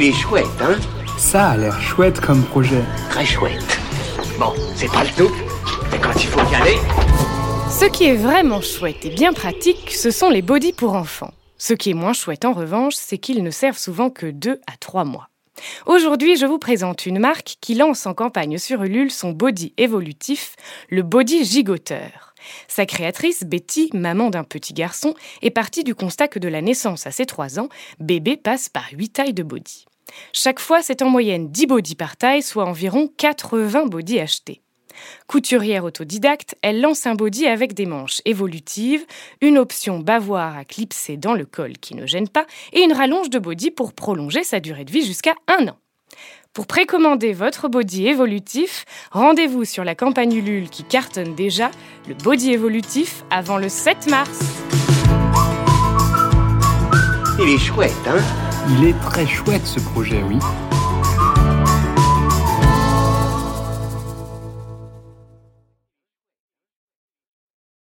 Il est chouette, hein Ça a l'air chouette comme projet. Très chouette. Bon, c'est pas le tout, mais quand il faut y aller... Ce qui est vraiment chouette et bien pratique, ce sont les bodys pour enfants. Ce qui est moins chouette en revanche, c'est qu'ils ne servent souvent que 2 à 3 mois. Aujourd'hui, je vous présente une marque qui lance en campagne sur Ulule son body évolutif, le body gigoteur. Sa créatrice, Betty, maman d'un petit garçon, est partie du constat que de la naissance à ses 3 ans, bébé passe par 8 tailles de body. Chaque fois, c'est en moyenne 10 body par taille, soit environ 80 body achetés. Couturière autodidacte, elle lance un body avec des manches évolutives, une option bavoir à clipser dans le col qui ne gêne pas et une rallonge de body pour prolonger sa durée de vie jusqu'à un an. Pour précommander votre body évolutif, rendez-vous sur la campagne Ulule qui cartonne déjà, le body évolutif, avant le 7 mars. Il est chouette, hein? Il est très chouette ce projet, oui.